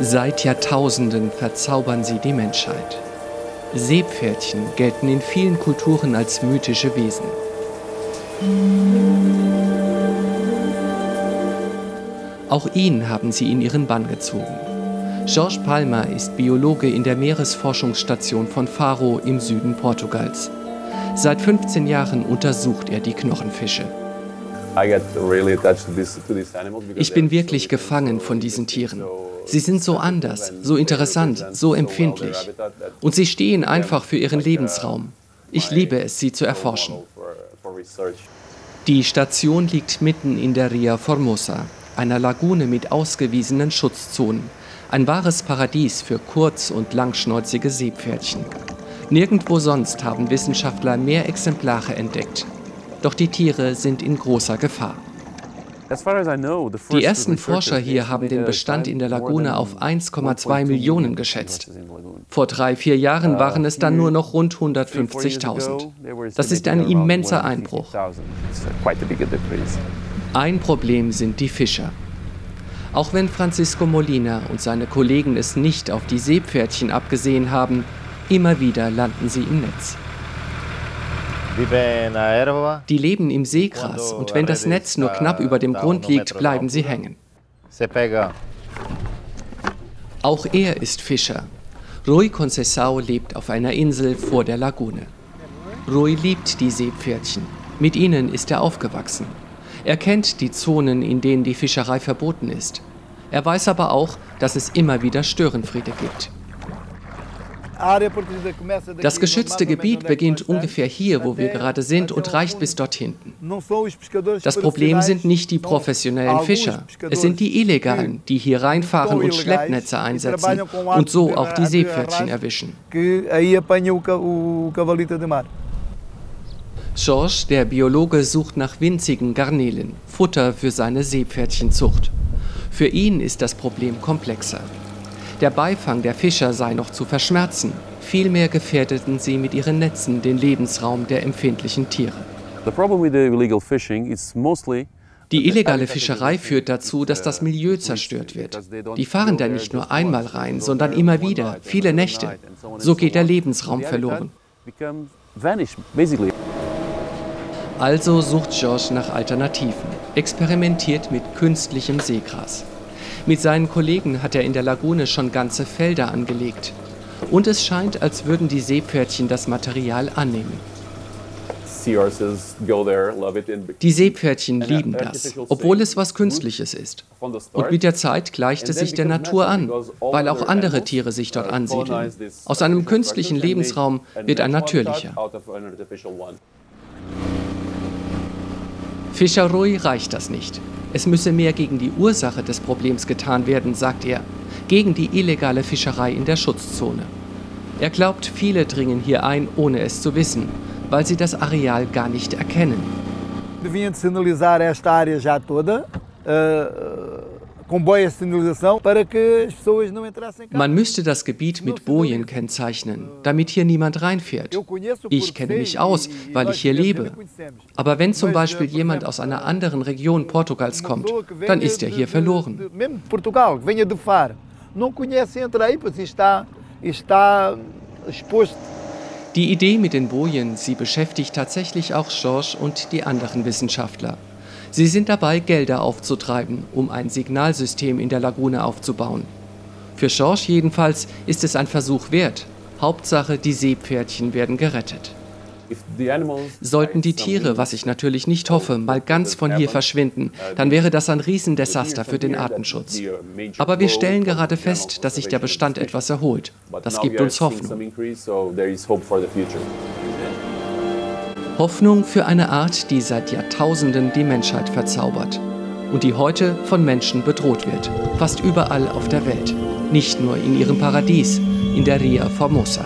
Seit Jahrtausenden verzaubern sie die Menschheit. Seepferdchen gelten in vielen Kulturen als mythische Wesen. Auch ihn haben sie in ihren Bann gezogen. George Palmer ist Biologe in der Meeresforschungsstation von Faro im Süden Portugals. Seit 15 Jahren untersucht er die Knochenfische. Ich bin wirklich gefangen von diesen Tieren. Sie sind so anders, so interessant, so empfindlich. Und sie stehen einfach für ihren Lebensraum. Ich liebe es, sie zu erforschen. Die Station liegt mitten in der Ria Formosa, einer Lagune mit ausgewiesenen Schutzzonen. Ein wahres Paradies für kurz- und langschnäuzige Seepferdchen. Nirgendwo sonst haben Wissenschaftler mehr Exemplare entdeckt. Doch die Tiere sind in großer Gefahr. Die ersten Forscher hier haben den Bestand in der Lagune auf 1,2 Millionen geschätzt. Vor drei, vier Jahren uh, waren es dann nur noch rund 150.000. Das ist ein immenser Einbruch. Ein Problem sind die Fischer. Auch wenn Francisco Molina und seine Kollegen es nicht auf die Seepferdchen abgesehen haben, immer wieder landen sie im Netz. Die leben im Seegras und wenn das Netz nur knapp über dem Grund liegt, bleiben sie hängen. Auch er ist Fischer. Rui Conceição lebt auf einer Insel vor der Lagune. Rui liebt die Seepferdchen. Mit ihnen ist er aufgewachsen. Er kennt die Zonen, in denen die Fischerei verboten ist. Er weiß aber auch, dass es immer wieder Störenfriede gibt. Das geschützte Gebiet beginnt ungefähr hier, wo wir gerade sind, und reicht bis dort hinten. Das Problem sind nicht die professionellen Fischer. Es sind die Illegalen, die hier reinfahren und Schleppnetze einsetzen und so auch die Seepferdchen erwischen. George, der Biologe, sucht nach winzigen Garnelen, Futter für seine Seepferdchenzucht. Für ihn ist das Problem komplexer. Der Beifang der Fischer sei noch zu verschmerzen. Vielmehr gefährdeten sie mit ihren Netzen den Lebensraum der empfindlichen Tiere. Die illegale Fischerei führt dazu, dass das Milieu zerstört wird. Die fahren da nicht nur einmal rein, sondern immer wieder, viele Nächte. So geht der Lebensraum verloren. Also sucht George nach Alternativen, experimentiert mit künstlichem Seegras. Mit seinen Kollegen hat er in der Lagune schon ganze Felder angelegt. Und es scheint, als würden die Seepferdchen das Material annehmen. Die Seepferdchen lieben das, obwohl es was Künstliches ist. Und mit der Zeit gleicht es sich der Natur an, weil auch andere Tiere sich dort ansiedeln. Aus einem künstlichen Lebensraum wird ein natürlicher. Fischer Rui reicht das nicht. Es müsse mehr gegen die Ursache des Problems getan werden, sagt er, gegen die illegale Fischerei in der Schutzzone. Er glaubt, viele dringen hier ein, ohne es zu wissen, weil sie das Areal gar nicht erkennen. Deviam sinalizar esta área já toda. Uh, man müsste das Gebiet mit Bojen kennzeichnen, damit hier niemand reinfährt. Ich kenne mich aus, weil ich hier lebe. Aber wenn zum Beispiel jemand aus einer anderen Region Portugals kommt, dann ist er hier verloren. Die Idee mit den Bojen, sie beschäftigt tatsächlich auch Georges und die anderen Wissenschaftler. Sie sind dabei, Gelder aufzutreiben, um ein Signalsystem in der Lagune aufzubauen. Für George jedenfalls ist es ein Versuch wert. Hauptsache, die Seepferdchen werden gerettet. Sollten die Tiere, was ich natürlich nicht hoffe, mal ganz von hier verschwinden, dann wäre das ein Riesendesaster für den Artenschutz. Aber wir stellen gerade fest, dass sich der Bestand etwas erholt. Das gibt uns Hoffnung. Hoffnung für eine Art, die seit Jahrtausenden die Menschheit verzaubert und die heute von Menschen bedroht wird, fast überall auf der Welt, nicht nur in ihrem Paradies, in der Ria Formosa.